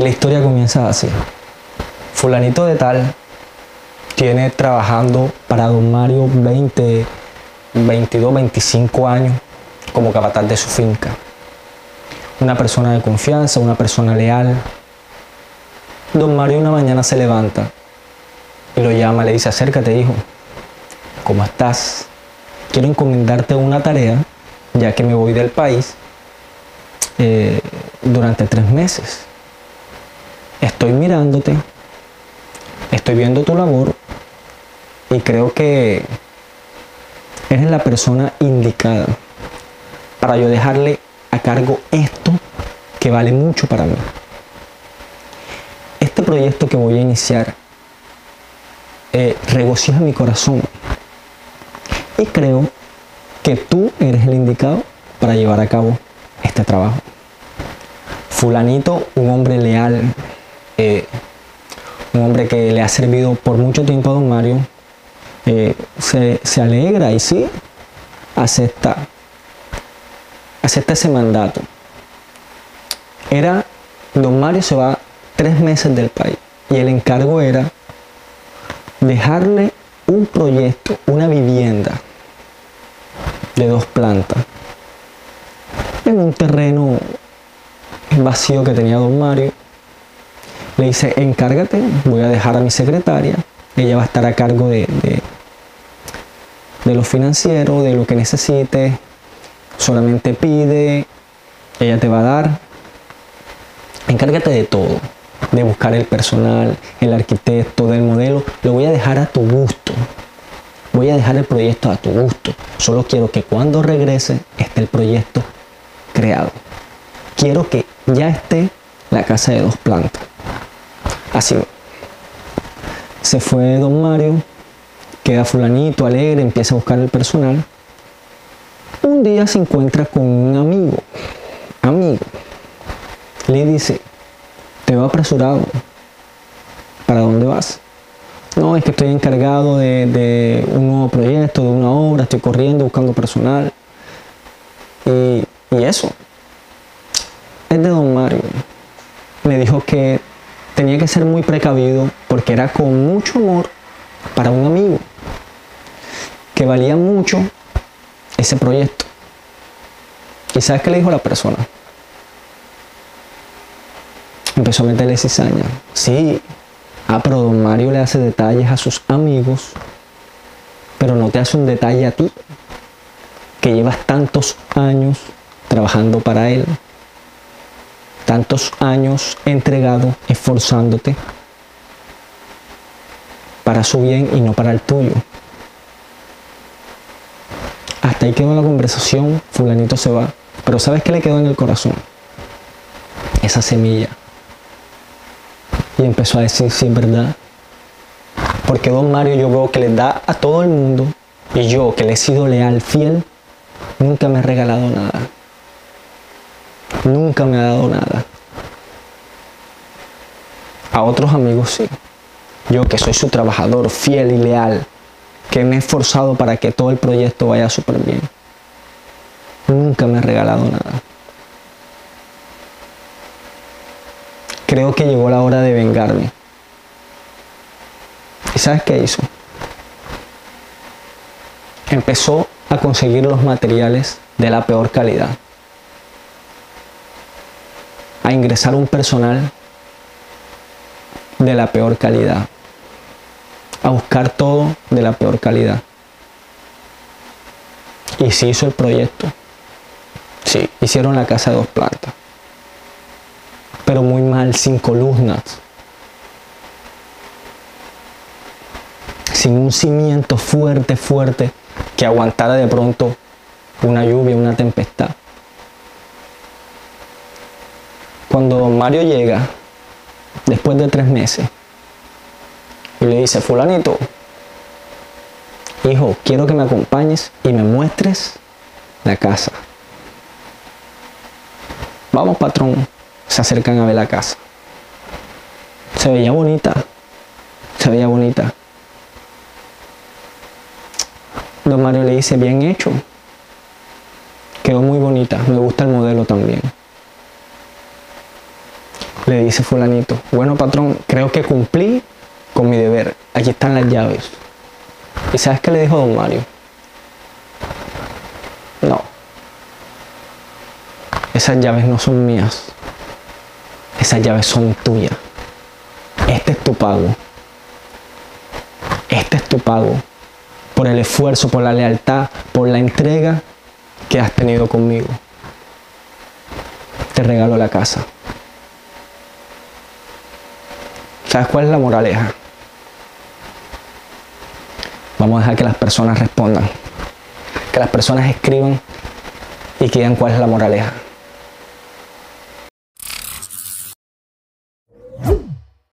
Y la historia comienza así. Fulanito de tal tiene trabajando para don Mario 20, 22, 25 años como capataz de su finca. Una persona de confianza, una persona leal. Don Mario una mañana se levanta y lo llama, le dice, acércate hijo, ¿cómo estás? Quiero encomendarte una tarea, ya que me voy del país eh, durante tres meses. Estoy mirándote, estoy viendo tu labor y creo que eres la persona indicada para yo dejarle a cargo esto que vale mucho para mí. Este proyecto que voy a iniciar eh, regocija mi corazón y creo que tú eres el indicado para llevar a cabo este trabajo. Fulanito, un hombre leal, eh, un hombre que le ha servido por mucho tiempo a don Mario, eh, se, se, alegra y sí, acepta, acepta ese mandato. Era, don Mario se va tres meses del país y el encargo era dejarle un proyecto, una vivienda de dos plantas en un terreno vacío que tenía don Mario. Le dice, encárgate, voy a dejar a mi secretaria, ella va a estar a cargo de, de, de lo financiero, de lo que necesite, solamente pide, ella te va a dar, encárgate de todo, de buscar el personal, el arquitecto, del modelo, lo voy a dejar a tu gusto. Voy a dejar el proyecto a tu gusto. Solo quiero que cuando regrese esté el proyecto creado. Quiero que ya esté la casa de dos plantas. Así se fue don Mario, queda fulanito, alegre, empieza a buscar el personal. Un día se encuentra con un amigo, amigo. Le dice, te veo apresurado. ¿Para dónde vas? No, es que estoy encargado de, de, un nuevo proyecto, de una obra, estoy corriendo, buscando personal. Y, y eso. Es de don Mario. Me dijo que tenía que ser muy precavido porque era con mucho amor para un amigo. Que valía mucho ese proyecto. ¿Y sabes qué le dijo la persona? Empezó a meterle cizaña. Sí, ah, pero don Mario le hace detalles a sus amigos, pero no te hace un detalle a ti, que llevas tantos años trabajando para él, tantos años entregado, esforzándote para su bien y no para el tuyo. Hasta ahí quedó la conversación, fulanito se va. Pero ¿sabes qué le quedó en el corazón? Esa semilla. Y empezó a decir, sí, es verdad. Porque don Mario yo veo que le da a todo el mundo. Y yo, que le he sido leal, fiel, nunca me ha regalado nada. Nunca me ha dado nada. A otros amigos sí. Yo que soy su trabajador, fiel y leal, que me he esforzado para que todo el proyecto vaya súper bien. Nunca me ha regalado nada. Creo que llegó la hora de vengarme. ¿Y sabes qué hizo? Empezó a conseguir los materiales de la peor calidad. A ingresar un personal de la peor calidad. A buscar todo de la peor calidad. Y se hizo el proyecto. Sí, hicieron la casa de dos plantas. Pero muy mal, sin columnas. Sin un cimiento fuerte, fuerte, que aguantara de pronto una lluvia, una tempestad. Cuando Mario llega, después de tres meses, y le dice, fulanito, hijo, quiero que me acompañes y me muestres la casa. Vamos, patrón. Se acercan a ver la casa. Se veía bonita. Se veía bonita. Don Mario le dice, bien hecho. Quedó muy bonita. Me gusta el modelo también. Le dice fulanito, bueno patrón, creo que cumplí con mi deber. Aquí están las llaves. ¿Y sabes qué le dijo don Mario? No. Esas llaves no son mías. Esas llaves son tuyas. Este es tu pago. Este es tu pago por el esfuerzo, por la lealtad, por la entrega que has tenido conmigo. Te regalo la casa. ¿Sabes cuál es la moraleja? Vamos a dejar que las personas respondan. Que las personas escriban y que digan cuál es la moraleja.